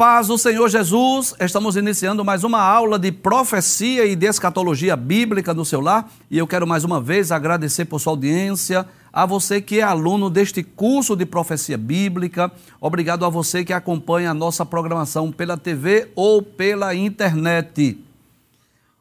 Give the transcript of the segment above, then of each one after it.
Paz do Senhor Jesus, estamos iniciando mais uma aula de profecia e de escatologia bíblica no seu lar e eu quero mais uma vez agradecer por sua audiência, a você que é aluno deste curso de profecia bíblica, obrigado a você que acompanha a nossa programação pela TV ou pela internet.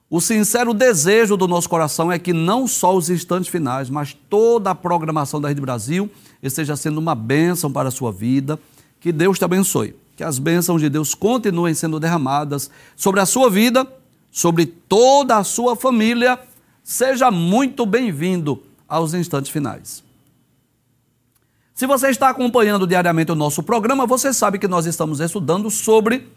O sincero desejo do nosso coração é que não só os instantes finais, mas toda a programação da Rede Brasil esteja sendo uma bênção para a sua vida. Que Deus te abençoe que as bênçãos de Deus continuem sendo derramadas sobre a sua vida, sobre toda a sua família. Seja muito bem-vindo aos instantes finais. Se você está acompanhando diariamente o nosso programa, você sabe que nós estamos estudando sobre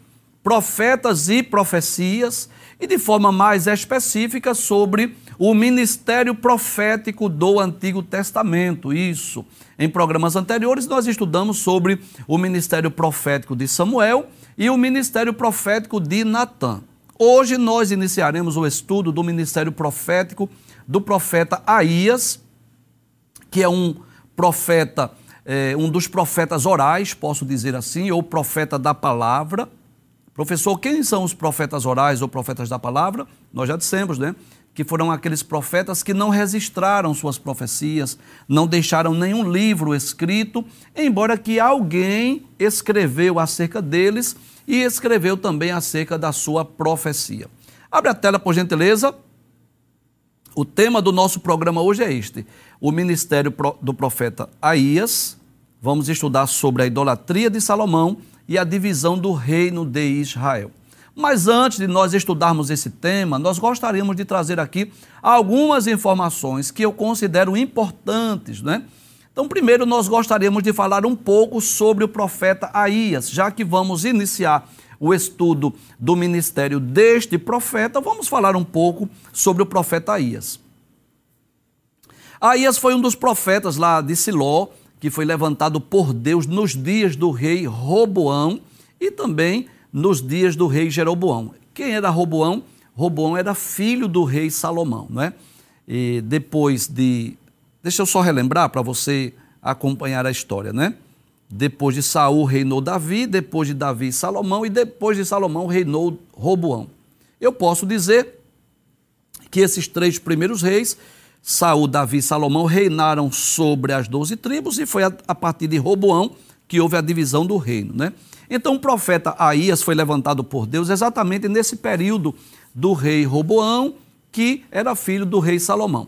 profetas e profecias e de forma mais específica sobre o ministério profético do Antigo Testamento. Isso. Em programas anteriores, nós estudamos sobre o ministério profético de Samuel e o ministério profético de Natã. Hoje nós iniciaremos o estudo do ministério profético do profeta Aías, que é um profeta, é, um dos profetas orais, posso dizer assim, ou profeta da palavra. Professor, quem são os profetas orais ou profetas da palavra? Nós já dissemos, né? que foram aqueles profetas que não registraram suas profecias, não deixaram nenhum livro escrito, embora que alguém escreveu acerca deles e escreveu também acerca da sua profecia. Abre a tela, por gentileza. O tema do nosso programa hoje é este: o ministério do profeta Aías. Vamos estudar sobre a idolatria de Salomão e a divisão do reino de Israel. Mas antes de nós estudarmos esse tema, nós gostaríamos de trazer aqui algumas informações que eu considero importantes, né? Então, primeiro, nós gostaríamos de falar um pouco sobre o profeta Aías, já que vamos iniciar o estudo do ministério deste profeta, vamos falar um pouco sobre o profeta Aías. Aías foi um dos profetas lá de Siló, que foi levantado por Deus nos dias do rei Roboão e também nos dias do rei Jeroboão. Quem era Roboão? Roboão era filho do rei Salomão, não é? E depois de. Deixa eu só relembrar para você acompanhar a história, né? Depois de Saul reinou Davi, depois de Davi Salomão e depois de Salomão reinou Roboão. Eu posso dizer que esses três primeiros reis, Saul, Davi e Salomão, reinaram sobre as doze tribos e foi a, a partir de Roboão que houve a divisão do reino, né? Então o profeta Aías foi levantado por Deus exatamente nesse período do rei Roboão, que era filho do rei Salomão.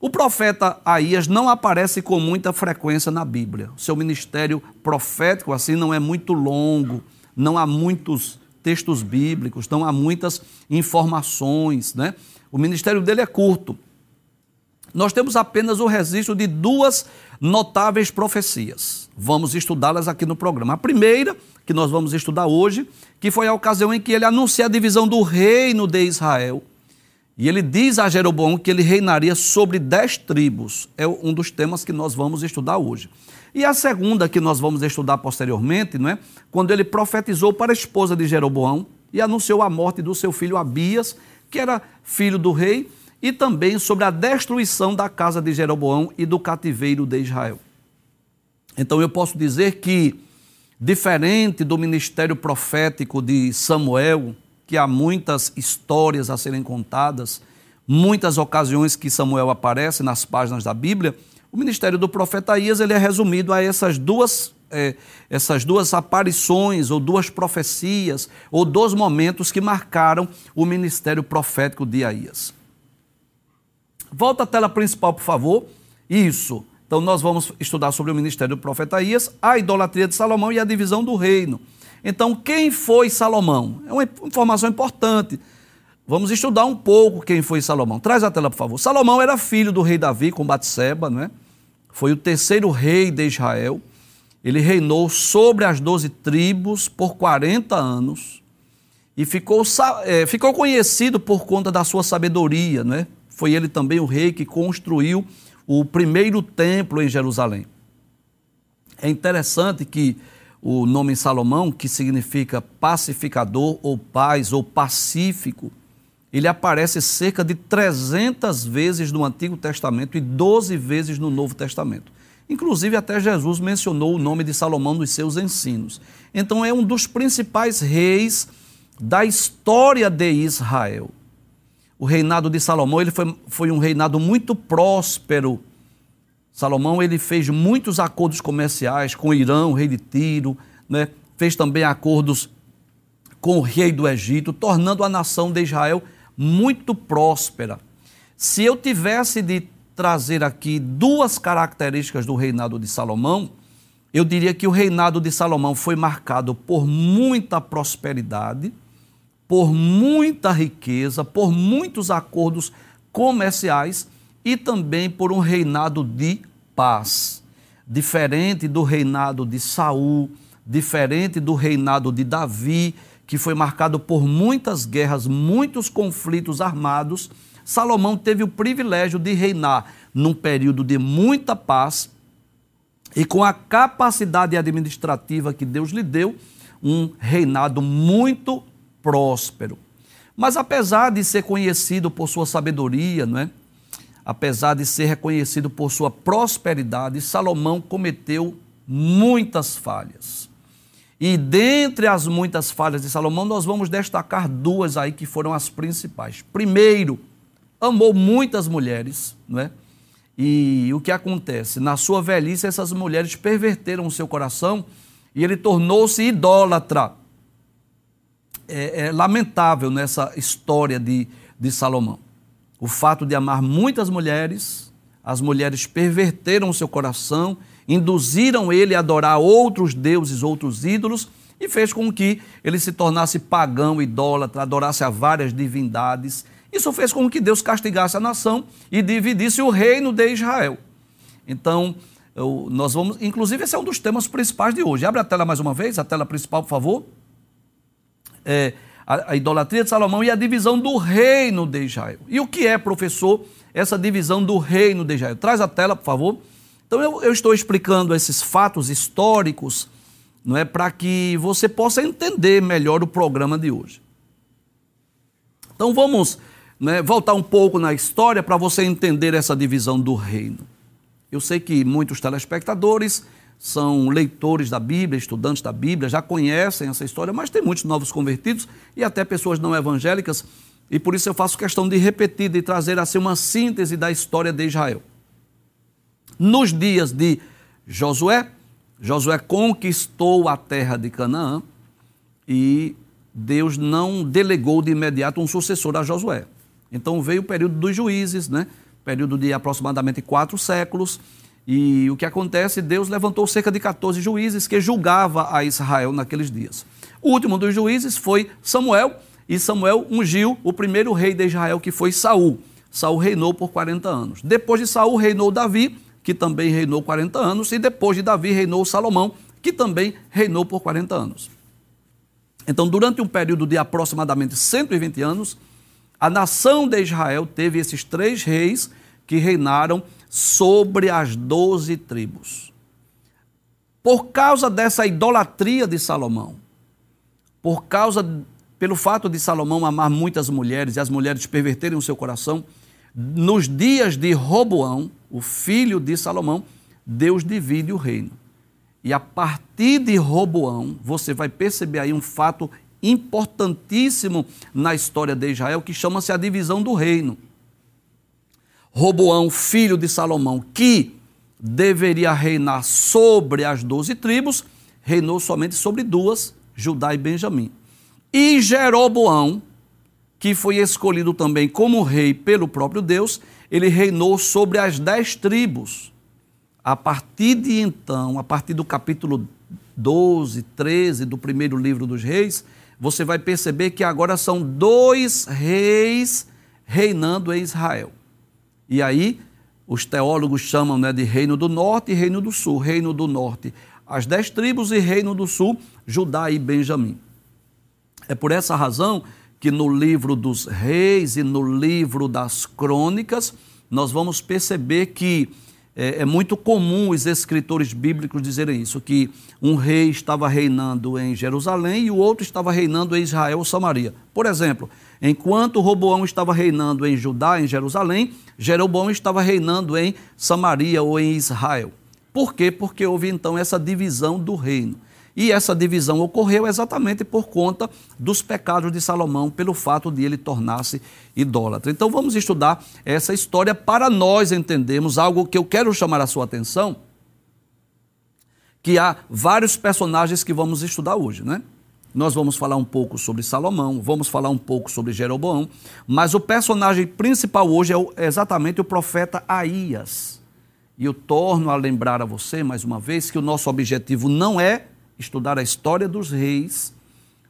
O profeta Aías não aparece com muita frequência na Bíblia. Seu ministério profético assim não é muito longo, não há muitos textos bíblicos, não há muitas informações, né? O ministério dele é curto. Nós temos apenas o registro de duas notáveis profecias. Vamos estudá-las aqui no programa. A primeira, que nós vamos estudar hoje, que foi a ocasião em que ele anuncia a divisão do reino de Israel. E ele diz a Jeroboão que ele reinaria sobre dez tribos. É um dos temas que nós vamos estudar hoje. E a segunda que nós vamos estudar posteriormente, não é? Quando ele profetizou para a esposa de Jeroboão e anunciou a morte do seu filho Abias, que era filho do rei, e também sobre a destruição da casa de Jeroboão e do cativeiro de Israel. Então eu posso dizer que, diferente do ministério profético de Samuel, que há muitas histórias a serem contadas, muitas ocasiões que Samuel aparece nas páginas da Bíblia, o ministério do profeta Ias ele é resumido a essas duas, é, essas duas aparições, ou duas profecias, ou dois momentos que marcaram o ministério profético de Aías. Volta à tela principal, por favor. Isso. Então, nós vamos estudar sobre o ministério do profeta Ias, a idolatria de Salomão e a divisão do reino. Então, quem foi Salomão? É uma informação importante. Vamos estudar um pouco quem foi Salomão. Traz a tela, por favor. Salomão era filho do rei Davi com Batseba, não é? Foi o terceiro rei de Israel. Ele reinou sobre as doze tribos por 40 anos e ficou, é, ficou conhecido por conta da sua sabedoria, não é? Foi ele também o rei que construiu o primeiro templo em Jerusalém. É interessante que o nome Salomão, que significa pacificador ou paz ou pacífico, ele aparece cerca de 300 vezes no Antigo Testamento e 12 vezes no Novo Testamento. Inclusive, até Jesus mencionou o nome de Salomão nos seus ensinos. Então, é um dos principais reis da história de Israel. O reinado de Salomão ele foi, foi um reinado muito próspero. Salomão ele fez muitos acordos comerciais com o Irã, o rei de Tiro, né? fez também acordos com o rei do Egito, tornando a nação de Israel muito próspera. Se eu tivesse de trazer aqui duas características do reinado de Salomão, eu diria que o reinado de Salomão foi marcado por muita prosperidade, por muita riqueza, por muitos acordos comerciais e também por um reinado de paz. Diferente do reinado de Saul, diferente do reinado de Davi, que foi marcado por muitas guerras, muitos conflitos armados, Salomão teve o privilégio de reinar num período de muita paz e com a capacidade administrativa que Deus lhe deu, um reinado muito próspero. Mas apesar de ser conhecido por sua sabedoria, não é? apesar de ser reconhecido por sua prosperidade, Salomão cometeu muitas falhas. E dentre as muitas falhas de Salomão, nós vamos destacar duas aí que foram as principais. Primeiro, amou muitas mulheres, não é? E o que acontece? Na sua velhice, essas mulheres perverteram o seu coração e ele tornou-se idólatra é, é lamentável nessa história de, de Salomão. O fato de amar muitas mulheres, as mulheres perverteram o seu coração, induziram ele a adorar outros deuses, outros ídolos, e fez com que ele se tornasse pagão, idólatra, adorasse a várias divindades. Isso fez com que Deus castigasse a nação e dividisse o reino de Israel. Então, eu, nós vamos. Inclusive, esse é um dos temas principais de hoje. Abre a tela mais uma vez, a tela principal, por favor é, a, a idolatria de Salomão e a divisão do reino de Israel. E o que é, professor, essa divisão do reino de Israel? Traz a tela, por favor. Então eu, eu estou explicando esses fatos históricos, não é, para que você possa entender melhor o programa de hoje. Então vamos né, voltar um pouco na história para você entender essa divisão do reino. Eu sei que muitos telespectadores são leitores da Bíblia, estudantes da Bíblia, já conhecem essa história, mas tem muitos novos convertidos e até pessoas não evangélicas, e por isso eu faço questão de repetir, de trazer assim uma síntese da história de Israel. Nos dias de Josué, Josué conquistou a terra de Canaã e Deus não delegou de imediato um sucessor a Josué. Então veio o período dos juízes, né? período de aproximadamente quatro séculos, e o que acontece? Deus levantou cerca de 14 juízes que julgava a Israel naqueles dias. O último dos juízes foi Samuel, e Samuel ungiu o primeiro rei de Israel, que foi Saul. Saul reinou por 40 anos. Depois de Saul reinou Davi, que também reinou 40 anos, e depois de Davi reinou Salomão, que também reinou por 40 anos. Então, durante um período de aproximadamente 120 anos, a nação de Israel teve esses três reis que reinaram sobre as doze tribos. Por causa dessa idolatria de Salomão, por causa, pelo fato de Salomão amar muitas mulheres e as mulheres perverterem o seu coração, nos dias de Roboão, o filho de Salomão, Deus divide o reino. E a partir de Roboão, você vai perceber aí um fato importantíssimo na história de Israel que chama-se a divisão do reino. Roboão, filho de Salomão, que deveria reinar sobre as doze tribos, reinou somente sobre duas, Judá e Benjamim. E Jeroboão, que foi escolhido também como rei pelo próprio Deus, ele reinou sobre as dez tribos. A partir de então, a partir do capítulo 12, 13 do primeiro livro dos reis, você vai perceber que agora são dois reis reinando em Israel. E aí, os teólogos chamam né, de Reino do Norte e Reino do Sul. Reino do Norte, as dez tribos, e Reino do Sul, Judá e Benjamim. É por essa razão que no livro dos reis e no livro das crônicas, nós vamos perceber que é, é, muito comum os escritores bíblicos dizerem isso, que um rei estava reinando em Jerusalém e o outro estava reinando em Israel ou Samaria. Por exemplo, enquanto Roboão estava reinando em Judá, em Jerusalém, Jeroboão estava reinando em Samaria ou em Israel. Por quê? Porque houve então essa divisão do reino. E essa divisão ocorreu exatamente por conta dos pecados de Salomão, pelo fato de ele tornar-se idólatra. Então vamos estudar essa história para nós entendermos algo que eu quero chamar a sua atenção, que há vários personagens que vamos estudar hoje, né? Nós vamos falar um pouco sobre Salomão, vamos falar um pouco sobre Jeroboão, mas o personagem principal hoje é exatamente o profeta Aías. E eu torno a lembrar a você, mais uma vez, que o nosso objetivo não é estudar a história dos reis,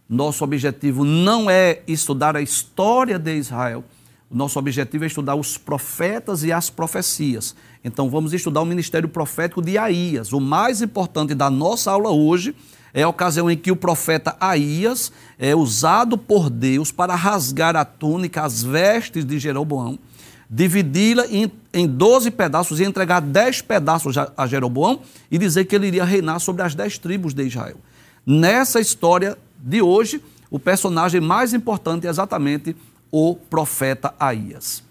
nosso objetivo não é estudar a história de Israel, nosso objetivo é estudar os profetas e as profecias. Então vamos estudar o ministério profético de Aías. O mais importante da nossa aula hoje é a ocasião em que o profeta Aías é usado por Deus para rasgar a túnica, as vestes de Jeroboão dividi-la em, em 12 pedaços e entregar 10 pedaços a Jeroboão e dizer que ele iria reinar sobre as 10 tribos de Israel. Nessa história de hoje, o personagem mais importante é exatamente o profeta Aías.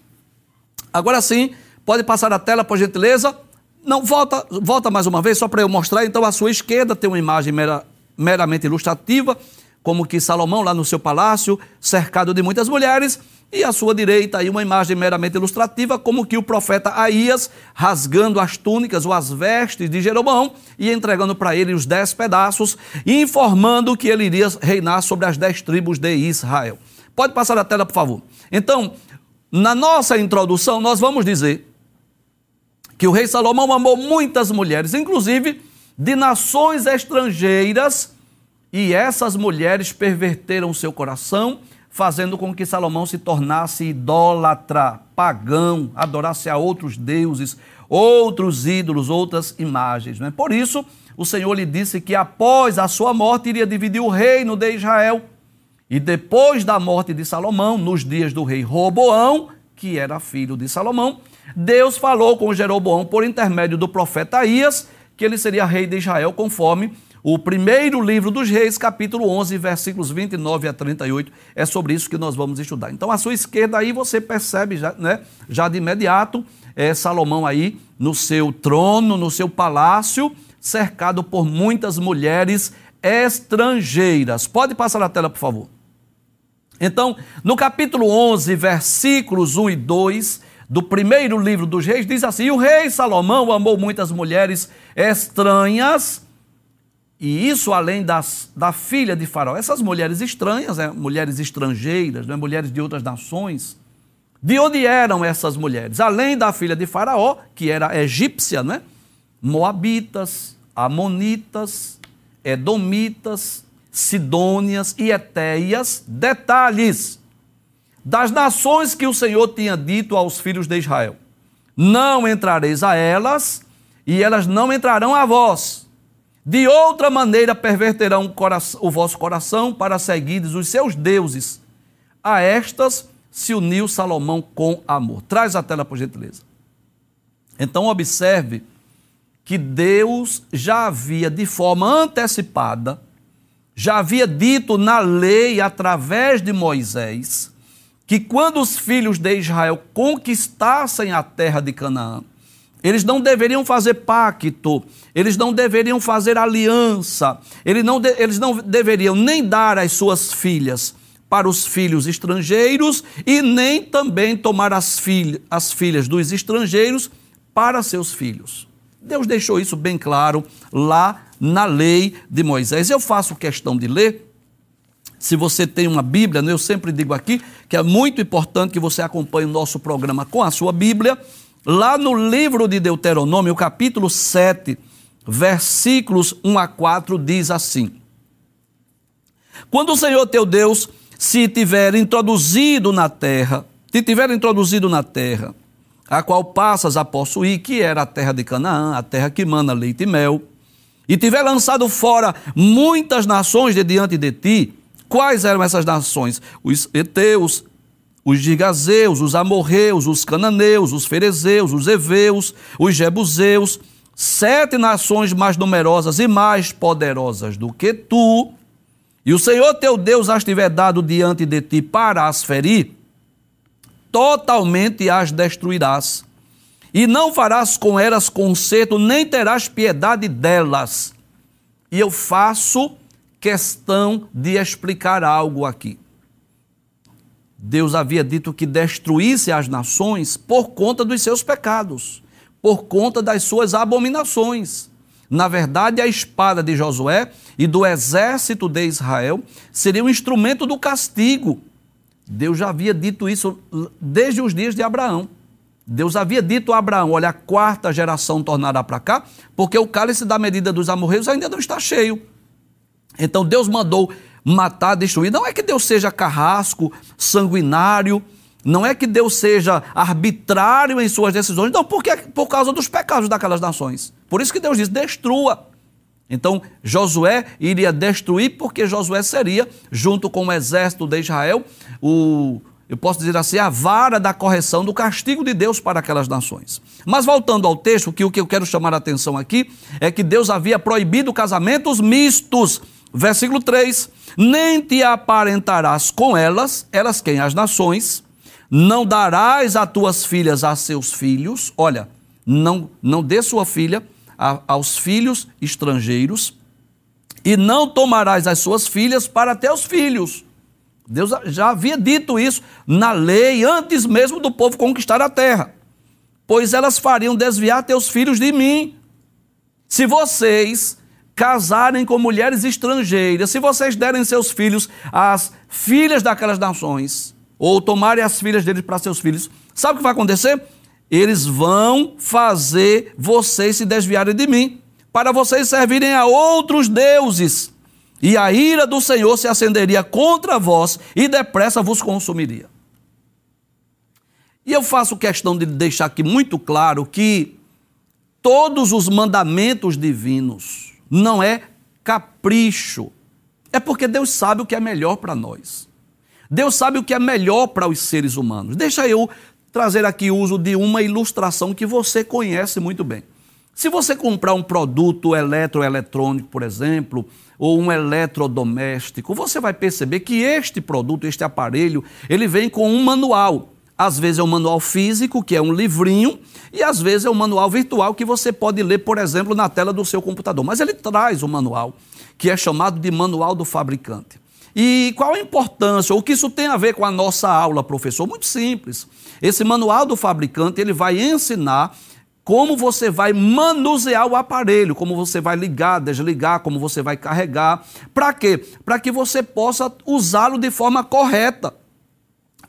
Agora sim, pode passar a tela, por gentileza. Não, volta, volta mais uma vez, só para eu mostrar. Então, à sua esquerda tem uma imagem mera, meramente ilustrativa, como que Salomão, lá no seu palácio, cercado de muitas mulheres, e à sua direita aí uma imagem meramente ilustrativa, como que o profeta Aías rasgando as túnicas ou as vestes de Jeroboão e entregando para ele os dez pedaços, informando que ele iria reinar sobre as dez tribos de Israel. Pode passar a tela, por favor. Então, na nossa introdução, nós vamos dizer que o rei Salomão amou muitas mulheres, inclusive de nações estrangeiras, e essas mulheres perverteram seu coração fazendo com que Salomão se tornasse idólatra, pagão, adorasse a outros deuses, outros ídolos, outras imagens. Né? Por isso, o Senhor lhe disse que após a sua morte iria dividir o reino de Israel. E depois da morte de Salomão, nos dias do rei Roboão, que era filho de Salomão, Deus falou com Jeroboão por intermédio do profeta Aías que ele seria rei de Israel conforme o primeiro livro dos Reis, capítulo 11, versículos 29 a 38, é sobre isso que nós vamos estudar. Então, à sua esquerda aí você percebe já, né, já de imediato é, Salomão aí no seu trono, no seu palácio, cercado por muitas mulheres estrangeiras. Pode passar a tela, por favor. Então, no capítulo 11, versículos 1 e 2 do primeiro livro dos reis, diz assim: O rei Salomão amou muitas mulheres estranhas e isso além das, da filha de Faraó. Essas mulheres estranhas, né? mulheres estrangeiras, né? mulheres de outras nações. De onde eram essas mulheres? Além da filha de Faraó, que era egípcia, né? Moabitas, Amonitas, Edomitas, Sidônias e Etéias. Detalhes das nações que o Senhor tinha dito aos filhos de Israel: Não entrareis a elas, e elas não entrarão a vós de outra maneira perverterão o, coração, o vosso coração para seguirdes os seus deuses. A estas se uniu Salomão com amor. Traz a tela, por gentileza. Então, observe que Deus já havia, de forma antecipada, já havia dito na lei, através de Moisés, que quando os filhos de Israel conquistassem a terra de Canaã, eles não deveriam fazer pacto, eles não deveriam fazer aliança, eles não, de, eles não deveriam nem dar as suas filhas para os filhos estrangeiros e nem também tomar as, filha, as filhas dos estrangeiros para seus filhos. Deus deixou isso bem claro lá na lei de Moisés. Eu faço questão de ler. Se você tem uma Bíblia, né, eu sempre digo aqui que é muito importante que você acompanhe o nosso programa com a sua Bíblia. Lá no livro de Deuteronômio, capítulo 7, versículos 1 a 4, diz assim: Quando o Senhor teu Deus se tiver introduzido na terra, te tiver introduzido na terra, a qual passas a possuir, que era a terra de Canaã, a terra que mana leite e mel, e tiver lançado fora muitas nações de diante de ti, quais eram essas nações? Os heteus, os gigazeus, os amorreus, os cananeus, os ferezeus, os heveus, os jebuseus, sete nações mais numerosas e mais poderosas do que tu, e o Senhor teu Deus as tiver dado diante de ti para as ferir, totalmente as destruirás. e não farás com elas conserto, nem terás piedade delas. E eu faço questão de explicar algo aqui. Deus havia dito que destruísse as nações por conta dos seus pecados, por conta das suas abominações. Na verdade, a espada de Josué e do exército de Israel seria um instrumento do castigo. Deus já havia dito isso desde os dias de Abraão. Deus havia dito a Abraão: olha, a quarta geração tornará para cá, porque o cálice da medida dos amorreus ainda não está cheio. Então Deus mandou matar, destruir. Não é que Deus seja carrasco, sanguinário, não é que Deus seja arbitrário em suas decisões, não, porque é por causa dos pecados daquelas nações. Por isso que Deus diz: destrua. Então, Josué iria destruir, porque Josué seria, junto com o exército de Israel, o, eu posso dizer assim, a vara da correção, do castigo de Deus para aquelas nações. Mas voltando ao texto, que o que eu quero chamar a atenção aqui é que Deus havia proibido casamentos mistos. Versículo 3: Nem te aparentarás com elas, elas quem? As nações, não darás as tuas filhas a seus filhos, olha, não, não dê sua filha a, aos filhos estrangeiros, e não tomarás as suas filhas para teus filhos. Deus já havia dito isso na lei antes mesmo do povo conquistar a terra. Pois elas fariam desviar teus filhos de mim. Se vocês casarem com mulheres estrangeiras, se vocês derem seus filhos às filhas daquelas nações, ou tomarem as filhas deles para seus filhos, sabe o que vai acontecer? Eles vão fazer vocês se desviarem de mim, para vocês servirem a outros deuses. E a ira do Senhor se acenderia contra vós e depressa vos consumiria. E eu faço questão de deixar aqui muito claro que todos os mandamentos divinos não é capricho, é porque Deus sabe o que é melhor para nós. Deus sabe o que é melhor para os seres humanos. Deixa eu trazer aqui o uso de uma ilustração que você conhece muito bem. Se você comprar um produto eletroeletrônico, por exemplo, ou um eletrodoméstico, você vai perceber que este produto, este aparelho, ele vem com um manual. Às vezes é um manual físico, que é um livrinho, e às vezes é um manual virtual que você pode ler, por exemplo, na tela do seu computador. Mas ele traz o manual, que é chamado de manual do fabricante. E qual a importância, o que isso tem a ver com a nossa aula, professor? Muito simples. Esse manual do fabricante, ele vai ensinar como você vai manusear o aparelho, como você vai ligar, desligar, como você vai carregar. Para quê? Para que você possa usá-lo de forma correta.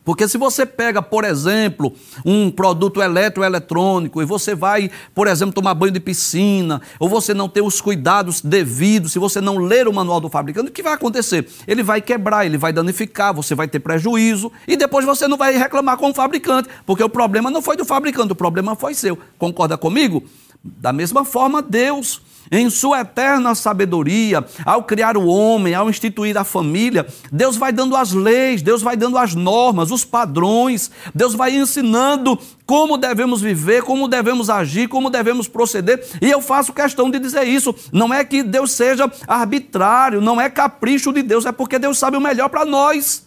Porque se você pega, por exemplo, um produto eletroeletrônico e você vai, por exemplo, tomar banho de piscina, ou você não ter os cuidados devidos, se você não ler o manual do fabricante, o que vai acontecer? Ele vai quebrar, ele vai danificar, você vai ter prejuízo e depois você não vai reclamar com o fabricante, porque o problema não foi do fabricante, o problema foi seu. Concorda comigo? Da mesma forma, Deus em sua eterna sabedoria, ao criar o homem, ao instituir a família, Deus vai dando as leis, Deus vai dando as normas, os padrões, Deus vai ensinando como devemos viver, como devemos agir, como devemos proceder. E eu faço questão de dizer isso. Não é que Deus seja arbitrário, não é capricho de Deus, é porque Deus sabe o melhor para nós.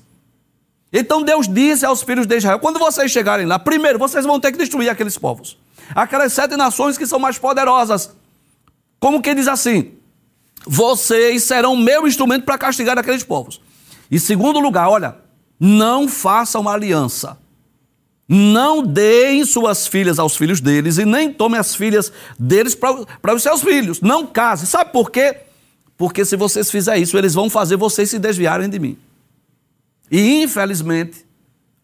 Então Deus disse aos filhos de Israel: quando vocês chegarem lá, primeiro vocês vão ter que destruir aqueles povos, aquelas sete nações que são mais poderosas. Como que diz assim? Vocês serão meu instrumento para castigar aqueles povos. E segundo lugar, olha, não façam aliança. Não deem suas filhas aos filhos deles e nem tomem as filhas deles para os seus filhos. Não casem. Sabe por quê? Porque se vocês fizerem isso, eles vão fazer vocês se desviarem de mim. E infelizmente,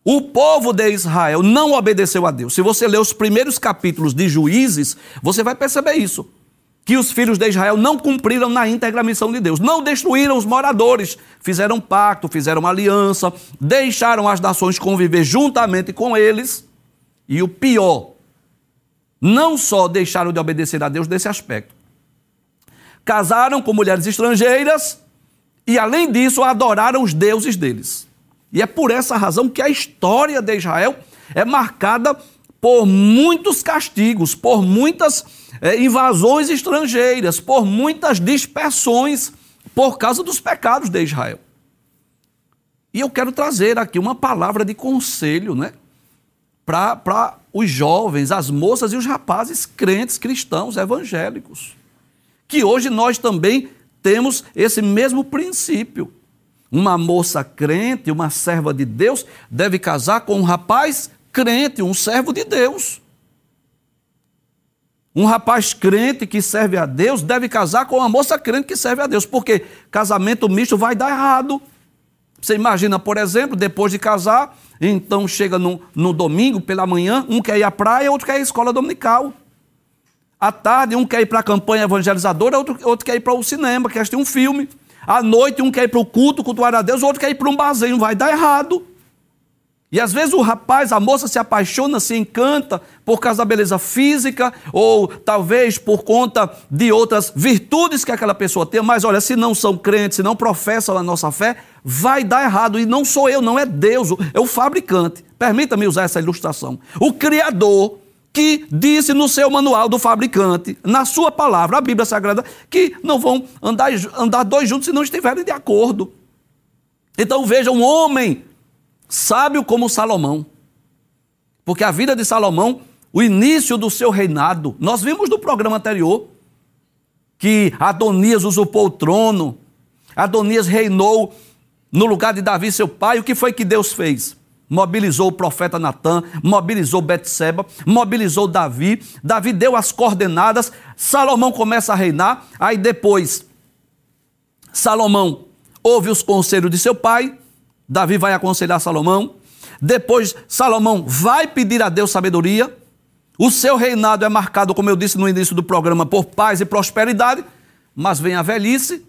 o povo de Israel não obedeceu a Deus. Se você ler os primeiros capítulos de Juízes, você vai perceber isso que os filhos de Israel não cumpriram na íntegra a missão de Deus. Não destruíram os moradores, fizeram pacto, fizeram aliança, deixaram as nações conviver juntamente com eles. E o pior, não só deixaram de obedecer a Deus nesse aspecto, casaram com mulheres estrangeiras e, além disso, adoraram os deuses deles. E é por essa razão que a história de Israel é marcada por muitos castigos, por muitas é, invasões estrangeiras, por muitas dispersões por causa dos pecados de Israel. E eu quero trazer aqui uma palavra de conselho, né? para os jovens, as moças e os rapazes crentes, cristãos, evangélicos. Que hoje nós também temos esse mesmo princípio. Uma moça crente, uma serva de Deus, deve casar com um rapaz crente, um servo de Deus. Um rapaz crente que serve a Deus deve casar com uma moça crente que serve a Deus, porque casamento misto vai dar errado. Você imagina, por exemplo, depois de casar, então chega no, no domingo pela manhã, um quer ir à praia, outro quer ir à escola dominical. À tarde, um quer ir para a campanha evangelizadora, outro, outro quer ir para o cinema, quer assistir um filme. À noite, um quer ir para o culto, cultuar a Deus, outro quer ir para um barzinho. Vai dar errado. E às vezes o rapaz, a moça se apaixona, se encanta por causa da beleza física, ou talvez por conta de outras virtudes que aquela pessoa tem, mas olha, se não são crentes, se não professam a nossa fé, vai dar errado. E não sou eu, não é Deus, é o fabricante. Permita-me usar essa ilustração. O Criador que disse no seu manual do fabricante, na sua palavra, a Bíblia Sagrada, que não vão andar, andar dois juntos se não estiverem de acordo. Então veja um homem sábio como Salomão. Porque a vida de Salomão, o início do seu reinado, nós vimos no programa anterior que Adonias usurpou o trono, Adonias reinou no lugar de Davi, seu pai. O que foi que Deus fez? Mobilizou o profeta Natan, mobilizou Betseba, mobilizou Davi. Davi deu as coordenadas, Salomão começa a reinar. Aí depois, Salomão ouve os conselhos de seu pai, Davi vai aconselhar Salomão. Depois, Salomão vai pedir a Deus sabedoria. O seu reinado é marcado, como eu disse no início do programa, por paz e prosperidade. Mas vem a velhice.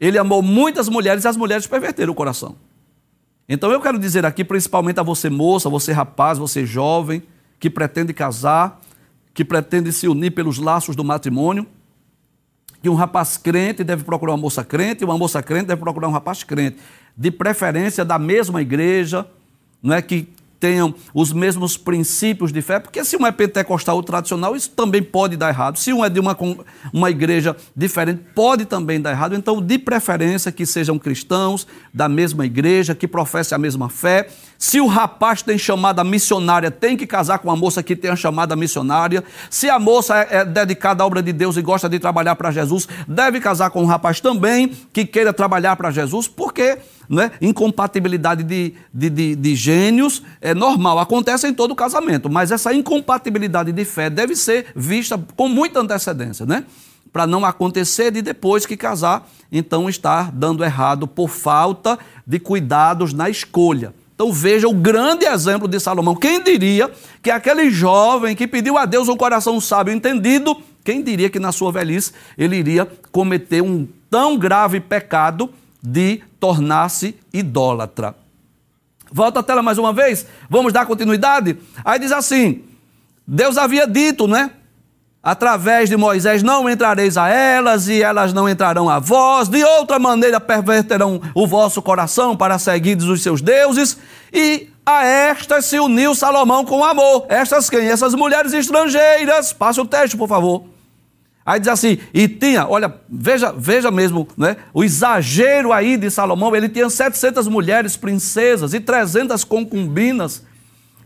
Ele amou muitas mulheres e as mulheres perverteram o coração. Então eu quero dizer aqui, principalmente a você moça, você rapaz, você jovem, que pretende casar, que pretende se unir pelos laços do matrimônio, que um rapaz crente deve procurar uma moça crente, e uma moça crente deve procurar um rapaz crente. De preferência da mesma igreja, não é? Que tenham os mesmos princípios de fé, porque se um é pentecostal ou tradicional, isso também pode dar errado. Se um é de uma, uma igreja diferente, pode também dar errado. Então, de preferência, que sejam cristãos da mesma igreja, que professem a mesma fé. Se o rapaz tem chamada missionária, tem que casar com uma moça que tenha chamada missionária. Se a moça é, é dedicada à obra de Deus e gosta de trabalhar para Jesus, deve casar com um rapaz também que queira trabalhar para Jesus, porque né? Incompatibilidade de, de, de, de gênios é normal, acontece em todo casamento, mas essa incompatibilidade de fé deve ser vista com muita antecedência, né? Para não acontecer de depois que casar, então estar dando errado por falta de cuidados na escolha. Então veja o grande exemplo de Salomão. Quem diria que aquele jovem que pediu a Deus um coração sábio entendido, quem diria que na sua velhice ele iria cometer um tão grave pecado de tornar-se idólatra. Volta a tela mais uma vez, vamos dar continuidade? Aí diz assim: Deus havia dito, né? Através de Moisés não entrareis a elas, e elas não entrarão a vós, de outra maneira perverterão o vosso coração para seguir os seus deuses, e a estas se uniu Salomão com amor. Estas quem? Essas mulheres estrangeiras. Passe o texto, por favor. Aí diz assim, e tinha, olha, veja, veja mesmo, né? O exagero aí de Salomão, ele tinha 700 mulheres princesas e 300 concubinas.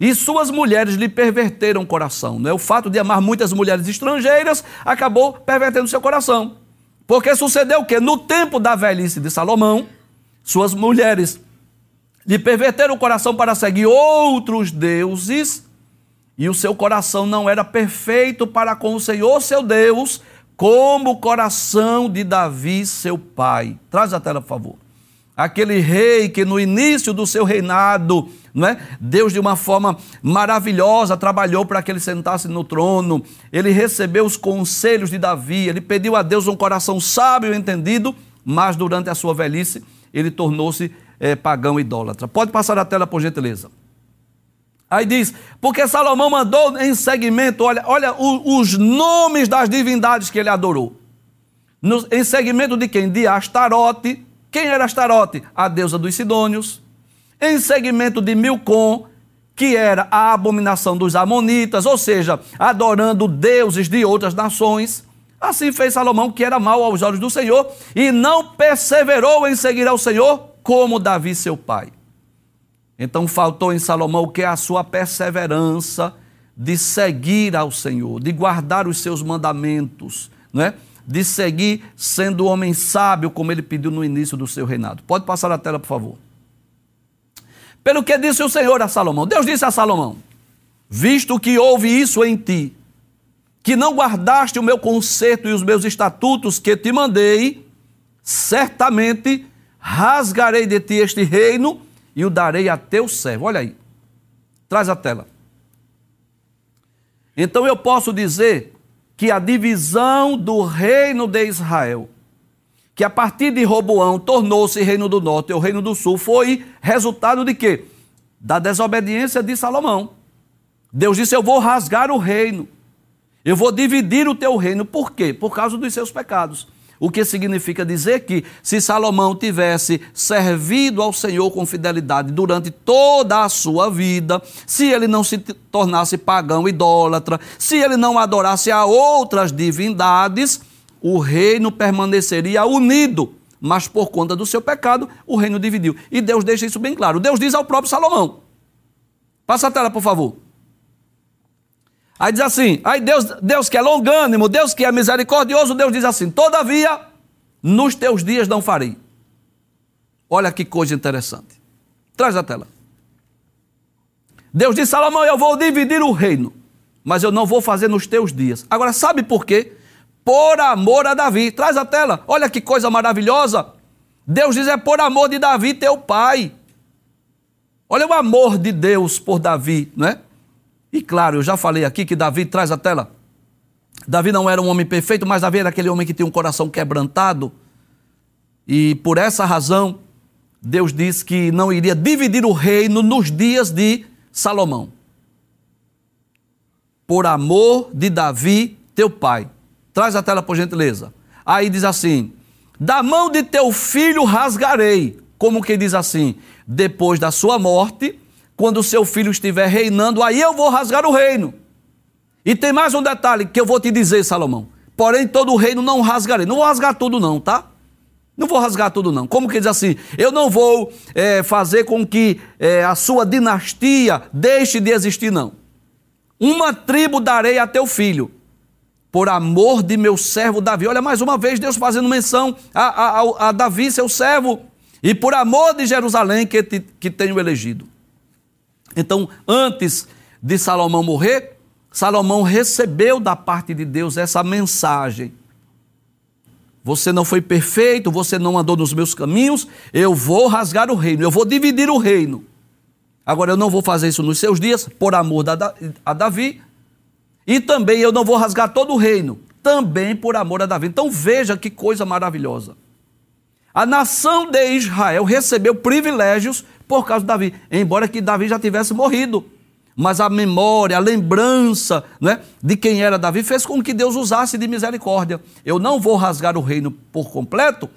E suas mulheres lhe perverteram o coração. Né? O fato de amar muitas mulheres estrangeiras acabou pervertendo seu coração. Porque sucedeu o quê? No tempo da velhice de Salomão, suas mulheres lhe perverteram o coração para seguir outros deuses e o seu coração não era perfeito para com o Senhor seu Deus, como o coração de Davi, seu pai. Traz a tela, por favor. Aquele rei que no início do seu reinado, não é? Deus de uma forma maravilhosa trabalhou para que ele sentasse no trono. Ele recebeu os conselhos de Davi, ele pediu a Deus um coração sábio e entendido, mas durante a sua velhice ele tornou-se é, pagão idólatra. Pode passar a tela, por gentileza. Aí diz, porque Salomão mandou em segmento, olha, olha os nomes das divindades que ele adorou. No, em segmento de quem? De Astarote. Quem era Astarote? A deusa dos Sidônios. Em segmento de Milcom, que era a abominação dos Amonitas, ou seja, adorando deuses de outras nações. Assim fez Salomão, que era mau aos olhos do Senhor, e não perseverou em seguir ao Senhor como Davi, seu pai. Então faltou em Salomão o que é a sua perseverança de seguir ao Senhor, de guardar os seus mandamentos, não é? de seguir sendo homem sábio, como ele pediu no início do seu reinado. Pode passar a tela, por favor. Pelo que disse o Senhor a Salomão. Deus disse a Salomão: Visto que houve isso em ti, que não guardaste o meu conserto e os meus estatutos que te mandei, certamente rasgarei de ti este reino e o darei a teu servo. Olha aí. Traz a tela. Então eu posso dizer que a divisão do reino de Israel, que a partir de Roboão tornou-se reino do norte e o reino do sul, foi resultado de quê? Da desobediência de Salomão. Deus disse: Eu vou rasgar o reino, eu vou dividir o teu reino. Por quê? Por causa dos seus pecados. O que significa dizer que se Salomão tivesse servido ao Senhor com fidelidade durante toda a sua vida, se ele não se tornasse pagão idólatra, se ele não adorasse a outras divindades, o reino permaneceria unido. Mas por conta do seu pecado, o reino dividiu. E Deus deixa isso bem claro. Deus diz ao próprio Salomão. Passa a tela, por favor. Aí diz assim, aí Deus, Deus que é longânimo, Deus que é misericordioso, Deus diz assim: todavia, nos teus dias não farei. Olha que coisa interessante. Traz a tela. Deus disse: Salomão, eu vou dividir o reino, mas eu não vou fazer nos teus dias. Agora, sabe por quê? Por amor a Davi. Traz a tela. Olha que coisa maravilhosa. Deus diz: é por amor de Davi, teu pai. Olha o amor de Deus por Davi, não é? E claro, eu já falei aqui que Davi traz a tela. Davi não era um homem perfeito, mas Davi era aquele homem que tinha um coração quebrantado. E por essa razão, Deus disse que não iria dividir o reino nos dias de Salomão. Por amor de Davi, teu pai. Traz a tela, por gentileza. Aí diz assim: Da mão de teu filho rasgarei. Como que diz assim? Depois da sua morte, quando o seu filho estiver reinando, aí eu vou rasgar o reino. E tem mais um detalhe que eu vou te dizer, Salomão. Porém, todo o reino não rasgarei. Não vou rasgar tudo, não, tá? Não vou rasgar tudo, não. Como que diz assim? Eu não vou é, fazer com que é, a sua dinastia deixe de existir, não. Uma tribo darei a teu filho, por amor de meu servo Davi. Olha, mais uma vez, Deus fazendo menção a, a, a Davi, seu servo, e por amor de Jerusalém que, te, que tenho elegido. Então, antes de Salomão morrer, Salomão recebeu da parte de Deus essa mensagem. Você não foi perfeito, você não andou nos meus caminhos, eu vou rasgar o reino, eu vou dividir o reino. Agora, eu não vou fazer isso nos seus dias, por amor a Davi, e também eu não vou rasgar todo o reino, também por amor a Davi. Então veja que coisa maravilhosa. A nação de Israel recebeu privilégios por causa de Davi, embora que Davi já tivesse morrido. Mas a memória, a lembrança né, de quem era Davi fez com que Deus usasse de misericórdia. Eu não vou rasgar o reino por completo,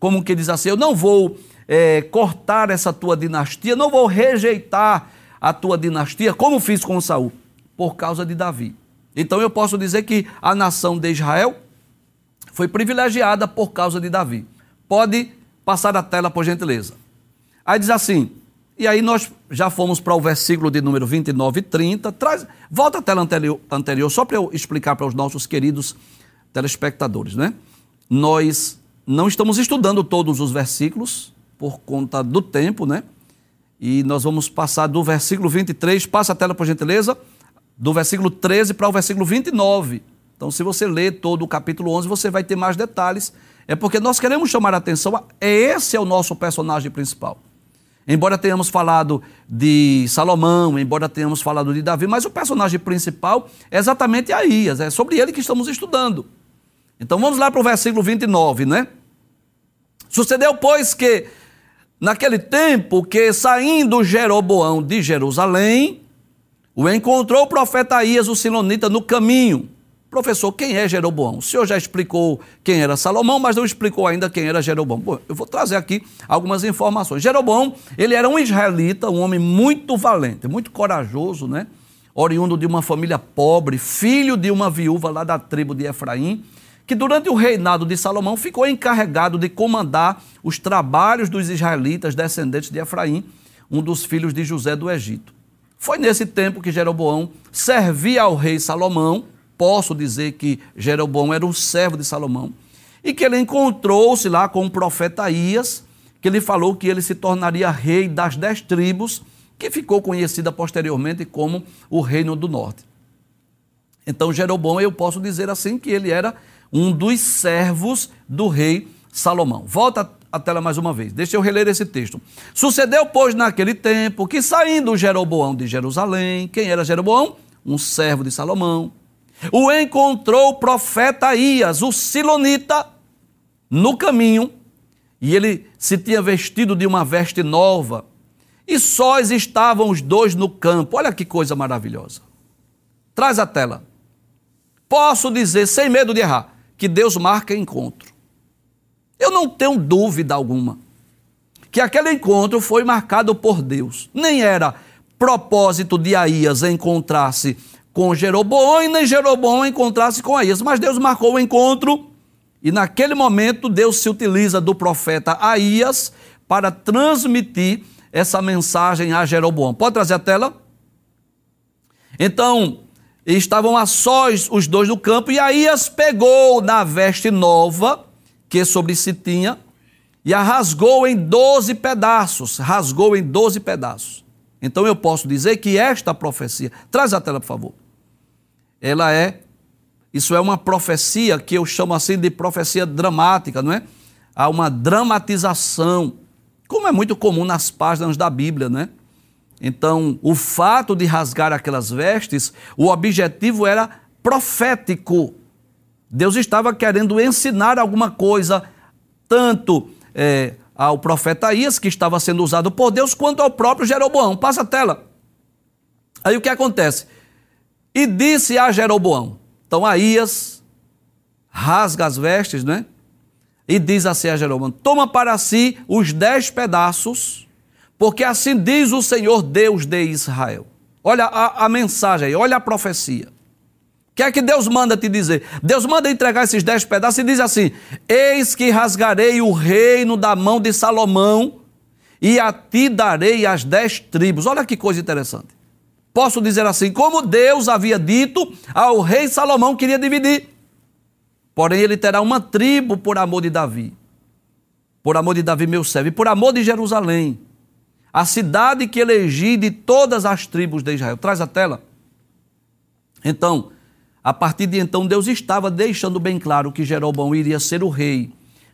como que diz assim, eu não vou é, cortar essa tua dinastia, não vou rejeitar a tua dinastia, como fiz com Saul, por causa de Davi. Então eu posso dizer que a nação de Israel foi privilegiada por causa de Davi. Pode passar a tela, por gentileza. Aí diz assim, e aí nós já fomos para o versículo de número 29 e 30. Traz, volta à tela anterior, anterior só para eu explicar para os nossos queridos telespectadores, né? Nós não estamos estudando todos os versículos por conta do tempo, né? E nós vamos passar do versículo 23, passa a tela por gentileza, do versículo 13 para o versículo 29. Então, se você ler todo o capítulo 11, você vai ter mais detalhes. É porque nós queremos chamar a atenção, é esse é o nosso personagem principal. Embora tenhamos falado de Salomão, embora tenhamos falado de Davi, mas o personagem principal é exatamente Aías, é sobre ele que estamos estudando. Então vamos lá para o versículo 29, né? Sucedeu, pois, que naquele tempo que saindo Jeroboão de Jerusalém, o encontrou o profeta Aías, o Silonita, no caminho Professor, quem é Jeroboão? O senhor já explicou quem era Salomão, mas não explicou ainda quem era Jeroboão. Bom, eu vou trazer aqui algumas informações. Jeroboão, ele era um israelita, um homem muito valente, muito corajoso, né? Oriundo de uma família pobre, filho de uma viúva lá da tribo de Efraim, que durante o reinado de Salomão ficou encarregado de comandar os trabalhos dos israelitas descendentes de Efraim, um dos filhos de José do Egito. Foi nesse tempo que Jeroboão servia ao rei Salomão, posso dizer que Jeroboão era um servo de Salomão, e que ele encontrou-se lá com o profeta Ias, que lhe falou que ele se tornaria rei das dez tribos, que ficou conhecida posteriormente como o Reino do Norte. Então, Jeroboão, eu posso dizer assim que ele era um dos servos do rei Salomão. Volta a tela mais uma vez. Deixa eu reler esse texto. Sucedeu, pois, naquele tempo que saindo Jeroboão de Jerusalém, quem era Jeroboão? Um servo de Salomão. O encontrou o profeta Ias, o Silonita, no caminho, e ele se tinha vestido de uma veste nova, e sós estavam os dois no campo. Olha que coisa maravilhosa. Traz a tela. Posso dizer, sem medo de errar, que Deus marca encontro. Eu não tenho dúvida alguma que aquele encontro foi marcado por Deus. Nem era propósito de Aías encontrar-se com Jeroboão e nem Jeroboão encontrar-se com Aías, mas Deus marcou o encontro e naquele momento Deus se utiliza do profeta Aías para transmitir essa mensagem a Jeroboão. Pode trazer a tela? Então, estavam a sós os dois no campo e Aías pegou na veste nova que sobre si tinha, e a rasgou em doze pedaços. Rasgou em doze pedaços. Então eu posso dizer que esta profecia, traz a tela, por favor. Ela é, isso é uma profecia que eu chamo assim de profecia dramática, não é? Há uma dramatização, como é muito comum nas páginas da Bíblia, né? Então, o fato de rasgar aquelas vestes, o objetivo era profético. Deus estava querendo ensinar alguma coisa, tanto é, ao profeta Ias, que estava sendo usado por Deus, quanto ao próprio Jeroboão. Passa a tela. Aí o que acontece? E disse a Jeroboão. Então Aías rasga as vestes, né? E diz assim a Jeroboão: Toma para si os dez pedaços, porque assim diz o Senhor Deus de Israel. Olha a, a mensagem aí, olha a profecia que é que Deus manda te dizer? Deus manda entregar esses dez pedaços e diz assim: Eis que rasgarei o reino da mão de Salomão e a ti darei as dez tribos. Olha que coisa interessante. Posso dizer assim: como Deus havia dito ao rei Salomão queria dividir. Porém, ele terá uma tribo por amor de Davi. Por amor de Davi, meu servo, e por amor de Jerusalém, a cidade que elegi de todas as tribos de Israel. Traz a tela. Então, a partir de então, Deus estava deixando bem claro que Jeroboão iria ser o rei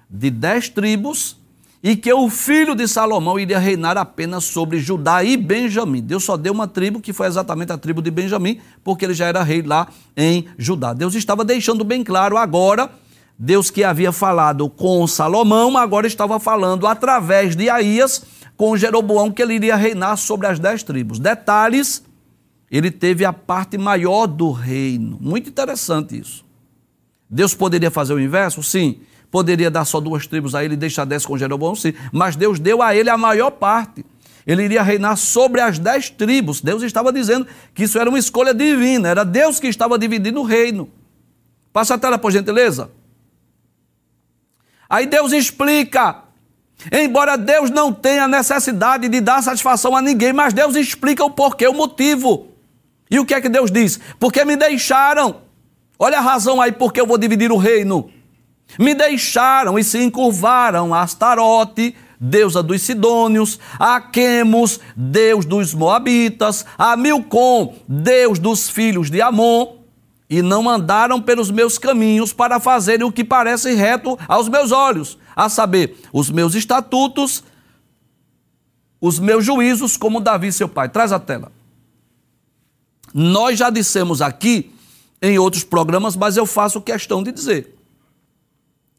de dez tribos e que o filho de Salomão iria reinar apenas sobre Judá e Benjamim. Deus só deu uma tribo, que foi exatamente a tribo de Benjamim, porque ele já era rei lá em Judá. Deus estava deixando bem claro agora, Deus que havia falado com Salomão, agora estava falando através de Aías com Jeroboão que ele iria reinar sobre as dez tribos. Detalhes ele teve a parte maior do reino. Muito interessante isso. Deus poderia fazer o inverso? Sim. Poderia dar só duas tribos a ele e deixar dez com Jeroboão? Sim. Mas Deus deu a ele a maior parte. Ele iria reinar sobre as dez tribos. Deus estava dizendo que isso era uma escolha divina. Era Deus que estava dividindo o reino. Passa a tela, por gentileza. Aí Deus explica. Embora Deus não tenha necessidade de dar satisfação a ninguém, mas Deus explica o porquê, o motivo. E o que é que Deus diz? Porque me deixaram. Olha a razão aí porque eu vou dividir o reino. Me deixaram e se encurvaram a Astarote, deusa dos Sidônios, a Quemos, deus dos Moabitas, a Milcom, deus dos filhos de Amon, e não andaram pelos meus caminhos para fazerem o que parece reto aos meus olhos, a saber, os meus estatutos, os meus juízos, como Davi, seu pai. Traz a tela. Nós já dissemos aqui em outros programas, mas eu faço questão de dizer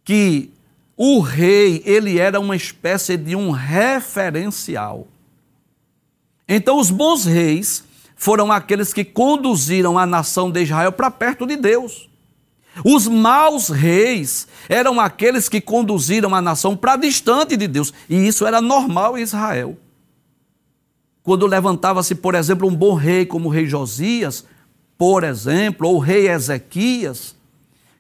que o rei, ele era uma espécie de um referencial. Então os bons reis foram aqueles que conduziram a nação de Israel para perto de Deus. Os maus reis eram aqueles que conduziram a nação para distante de Deus, e isso era normal em Israel quando levantava-se, por exemplo, um bom rei como o rei Josias, por exemplo, ou o rei Ezequias,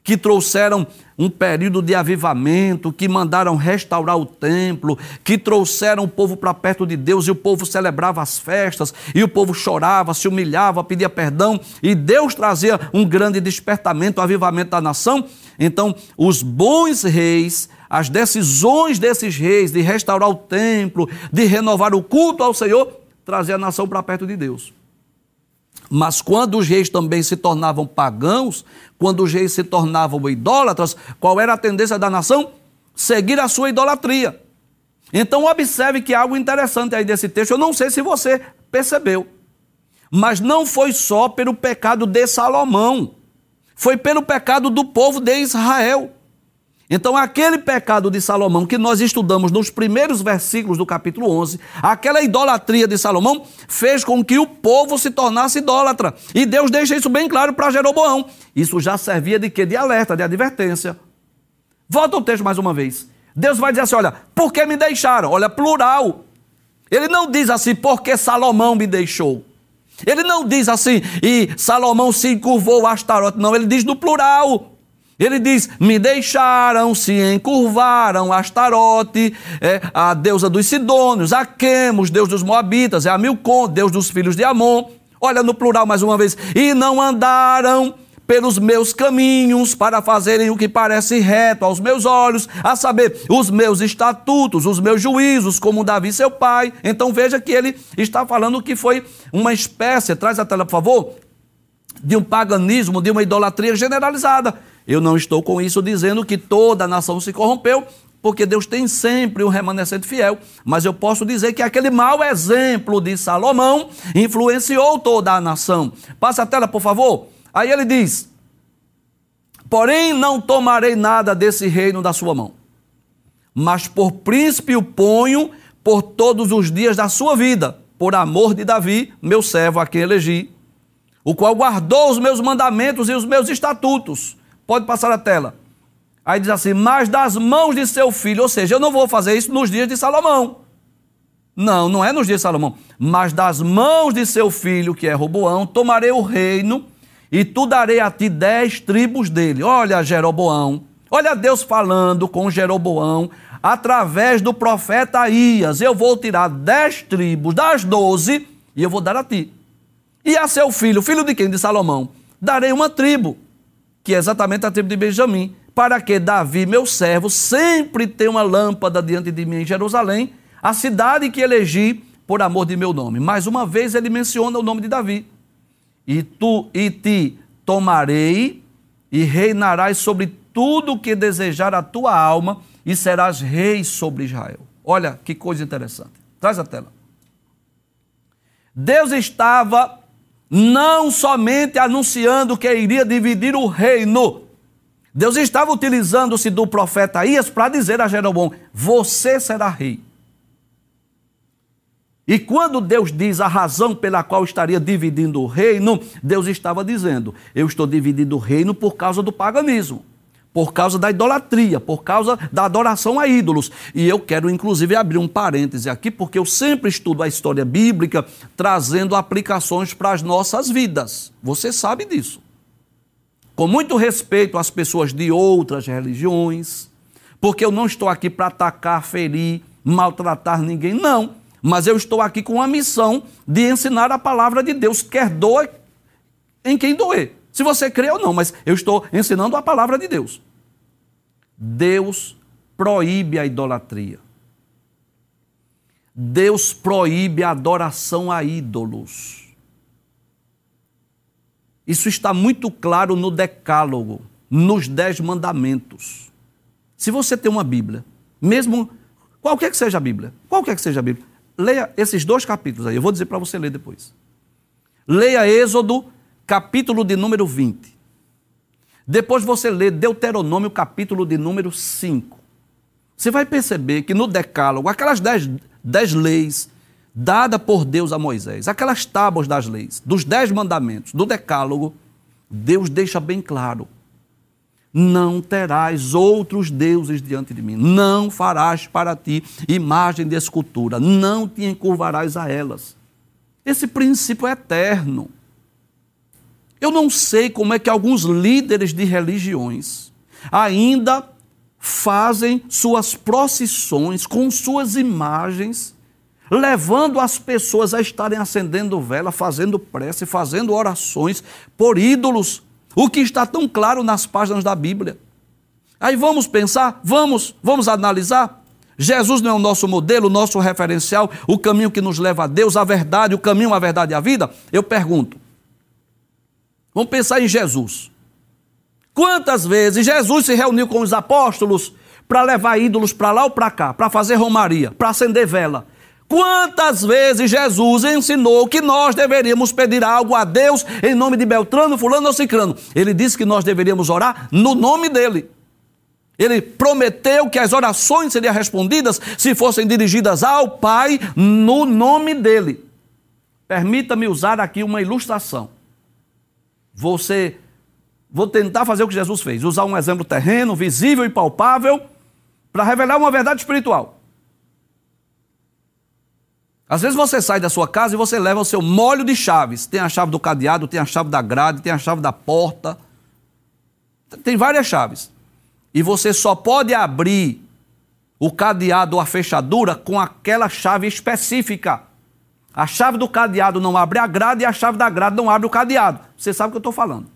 que trouxeram um período de avivamento, que mandaram restaurar o templo, que trouxeram o povo para perto de Deus e o povo celebrava as festas, e o povo chorava, se humilhava, pedia perdão, e Deus trazia um grande despertamento, um avivamento da nação. Então, os bons reis, as decisões desses reis de restaurar o templo, de renovar o culto ao Senhor, trazia a nação para perto de Deus. Mas quando os reis também se tornavam pagãos, quando os reis se tornavam idólatras, qual era a tendência da nação? Seguir a sua idolatria. Então observe que há algo interessante aí desse texto, eu não sei se você percebeu, mas não foi só pelo pecado de Salomão, foi pelo pecado do povo de Israel. Então, aquele pecado de Salomão que nós estudamos nos primeiros versículos do capítulo 11, aquela idolatria de Salomão, fez com que o povo se tornasse idólatra. E Deus deixa isso bem claro para Jeroboão. Isso já servia de quê? De alerta, de advertência. Volta o texto mais uma vez. Deus vai dizer assim: olha, por que me deixaram? Olha, plural. Ele não diz assim, porque Salomão me deixou. Ele não diz assim, e Salomão se encurvou a Astarote. Não, ele diz no plural. Ele diz: Me deixaram, se encurvaram Astarote, é, a deusa dos Sidônios, a Quemos, deus dos Moabitas, é a Milcom, deus dos filhos de Amon. Olha no plural mais uma vez: E não andaram pelos meus caminhos para fazerem o que parece reto aos meus olhos, a saber, os meus estatutos, os meus juízos, como Davi seu pai. Então veja que ele está falando que foi uma espécie, traz a tela por favor, de um paganismo, de uma idolatria generalizada. Eu não estou com isso dizendo que toda a nação se corrompeu, porque Deus tem sempre um remanescente fiel, mas eu posso dizer que aquele mau exemplo de Salomão influenciou toda a nação. Passa a tela, por favor. Aí ele diz: Porém, não tomarei nada desse reino da sua mão, mas por príncipe o ponho por todos os dias da sua vida, por amor de Davi, meu servo, a quem elegi, o qual guardou os meus mandamentos e os meus estatutos Pode passar a tela. Aí diz assim: Mas das mãos de seu filho, ou seja, eu não vou fazer isso nos dias de Salomão. Não, não é nos dias de Salomão. Mas das mãos de seu filho, que é Roboão, tomarei o reino e tu darei a ti dez tribos dele. Olha, Jeroboão. Olha Deus falando com Jeroboão através do profeta Aías. Eu vou tirar dez tribos das doze e eu vou dar a ti. E a seu filho, filho de quem? De Salomão. Darei uma tribo que é exatamente a tribo de Benjamim, para que Davi, meu servo, sempre tenha uma lâmpada diante de mim em Jerusalém, a cidade que elegi por amor de meu nome. Mais uma vez ele menciona o nome de Davi. E tu e te tomarei e reinarás sobre tudo que desejar a tua alma e serás rei sobre Israel. Olha que coisa interessante. Traz a tela. Deus estava não somente anunciando que iria dividir o reino. Deus estava utilizando-se do profeta Ias para dizer a Jeroboão: Você será rei. E quando Deus diz a razão pela qual estaria dividindo o reino, Deus estava dizendo: Eu estou dividindo o reino por causa do paganismo por causa da idolatria, por causa da adoração a ídolos. E eu quero, inclusive, abrir um parêntese aqui, porque eu sempre estudo a história bíblica trazendo aplicações para as nossas vidas. Você sabe disso. Com muito respeito às pessoas de outras religiões, porque eu não estou aqui para atacar, ferir, maltratar ninguém, não. Mas eu estou aqui com a missão de ensinar a palavra de Deus, quer doa em quem doer. Se você crê ou não, mas eu estou ensinando a palavra de Deus. Deus proíbe a idolatria. Deus proíbe a adoração a ídolos. Isso está muito claro no Decálogo, nos Dez Mandamentos. Se você tem uma Bíblia, mesmo qualquer que seja a Bíblia, qualquer que seja a Bíblia, leia esses dois capítulos aí, eu vou dizer para você ler depois. Leia Êxodo, capítulo de número 20. Depois você lê Deuteronômio, capítulo de número 5. Você vai perceber que no Decálogo, aquelas dez, dez leis dadas por Deus a Moisés, aquelas tábuas das leis, dos dez mandamentos, do Decálogo, Deus deixa bem claro: não terás outros deuses diante de mim, não farás para ti imagem de escultura, não te encurvarás a elas. Esse princípio é eterno. Eu não sei como é que alguns líderes de religiões ainda fazem suas procissões com suas imagens, levando as pessoas a estarem acendendo vela, fazendo prece, fazendo orações por ídolos, o que está tão claro nas páginas da Bíblia. Aí vamos pensar, vamos, vamos analisar. Jesus não é o nosso modelo, o nosso referencial, o caminho que nos leva a Deus, a verdade, o caminho, a verdade e a vida? Eu pergunto. Vamos pensar em Jesus. Quantas vezes Jesus se reuniu com os apóstolos para levar ídolos para lá ou para cá, para fazer romaria, para acender vela? Quantas vezes Jesus ensinou que nós deveríamos pedir algo a Deus em nome de Beltrano, Fulano ou Cicrano? Ele disse que nós deveríamos orar no nome dele. Ele prometeu que as orações seriam respondidas se fossem dirigidas ao Pai no nome dele. Permita-me usar aqui uma ilustração. Você vou tentar fazer o que Jesus fez, usar um exemplo terreno, visível e palpável para revelar uma verdade espiritual. Às vezes você sai da sua casa e você leva o seu molho de chaves. Tem a chave do cadeado, tem a chave da grade, tem a chave da porta. Tem várias chaves e você só pode abrir o cadeado ou a fechadura com aquela chave específica. A chave do cadeado não abre a grade e a chave da grade não abre o cadeado. Você sabe o que eu estou falando.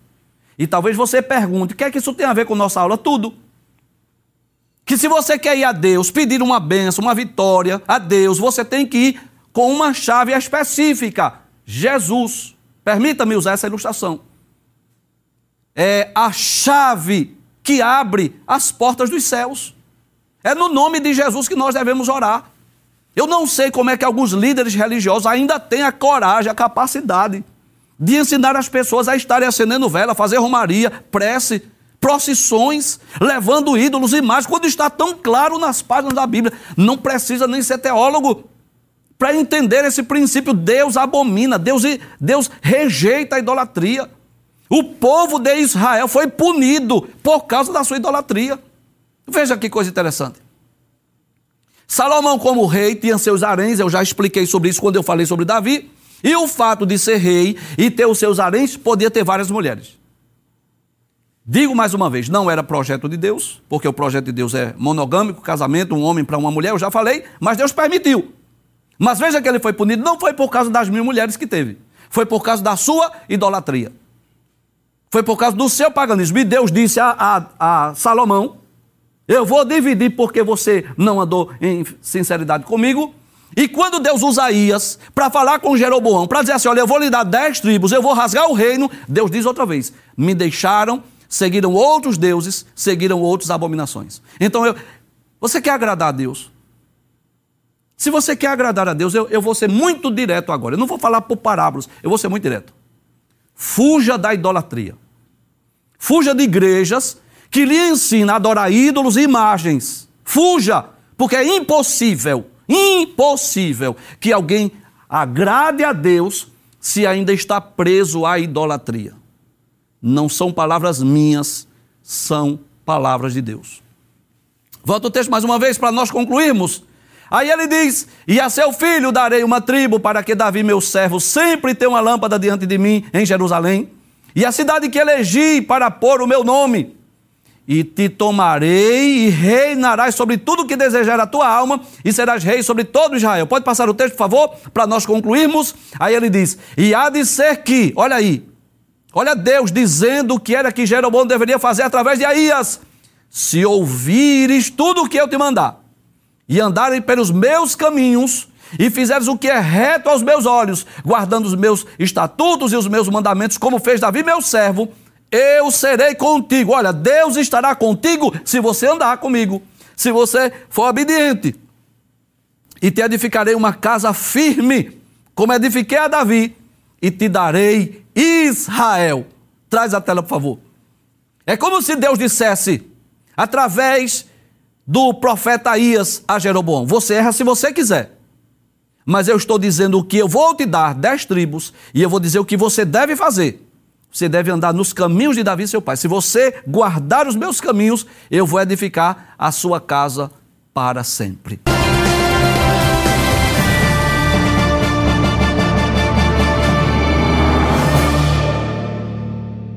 E talvez você pergunte: o que é que isso tem a ver com nossa aula? Tudo. Que se você quer ir a Deus, pedir uma benção, uma vitória a Deus, você tem que ir com uma chave específica: Jesus. Permita-me usar essa ilustração. É a chave que abre as portas dos céus. É no nome de Jesus que nós devemos orar. Eu não sei como é que alguns líderes religiosos ainda têm a coragem, a capacidade de ensinar as pessoas a estarem acendendo vela, fazer romaria, prece, procissões, levando ídolos e mais, quando está tão claro nas páginas da Bíblia. Não precisa nem ser teólogo para entender esse princípio. Deus abomina, Deus, Deus rejeita a idolatria. O povo de Israel foi punido por causa da sua idolatria. Veja que coisa interessante. Salomão, como rei, tinha seus haréns, eu já expliquei sobre isso quando eu falei sobre Davi. E o fato de ser rei e ter os seus haréns, podia ter várias mulheres. Digo mais uma vez, não era projeto de Deus, porque o projeto de Deus é monogâmico, casamento, um homem para uma mulher, eu já falei, mas Deus permitiu. Mas veja que ele foi punido, não foi por causa das mil mulheres que teve, foi por causa da sua idolatria. Foi por causa do seu paganismo. E Deus disse a, a, a Salomão: Eu vou dividir porque você não andou em sinceridade comigo. E quando Deus usa Ias para falar com Jeroboão, para dizer assim: Olha, eu vou lhe dar dez tribos, eu vou rasgar o reino, Deus diz outra vez: Me deixaram, seguiram outros deuses, seguiram outras abominações. Então eu. Você quer agradar a Deus? Se você quer agradar a Deus, eu, eu vou ser muito direto agora. Eu não vou falar por parábolas, eu vou ser muito direto. Fuja da idolatria. Fuja de igrejas que lhe ensinam a adorar ídolos e imagens. Fuja, porque é impossível, impossível que alguém agrade a Deus se ainda está preso à idolatria. Não são palavras minhas, são palavras de Deus. Volta o texto mais uma vez para nós concluirmos. Aí ele diz: E a seu filho darei uma tribo, para que Davi, meu servo, sempre tenha uma lâmpada diante de mim em Jerusalém, e a cidade que elegi para pôr o meu nome. E te tomarei e reinarás sobre tudo que desejar a tua alma, e serás rei sobre todo Israel. Pode passar o texto, por favor, para nós concluirmos? Aí ele diz: E há de ser que, olha aí, olha Deus dizendo o que era que Jeroboão deveria fazer através de Aías. Se ouvires tudo o que eu te mandar, e andarem pelos meus caminhos, e fizeres o que é reto aos meus olhos, guardando os meus estatutos e os meus mandamentos, como fez Davi, meu servo, eu serei contigo. Olha, Deus estará contigo se você andar comigo, se você for obediente. E te edificarei uma casa firme, como edifiquei a Davi, e te darei Israel. Traz a tela, por favor. É como se Deus dissesse, através do profeta Ias a Jeroboão. Você erra se você quiser. Mas eu estou dizendo que eu vou te dar, dez tribos, e eu vou dizer o que você deve fazer. Você deve andar nos caminhos de Davi, seu pai. Se você guardar os meus caminhos, eu vou edificar a sua casa para sempre.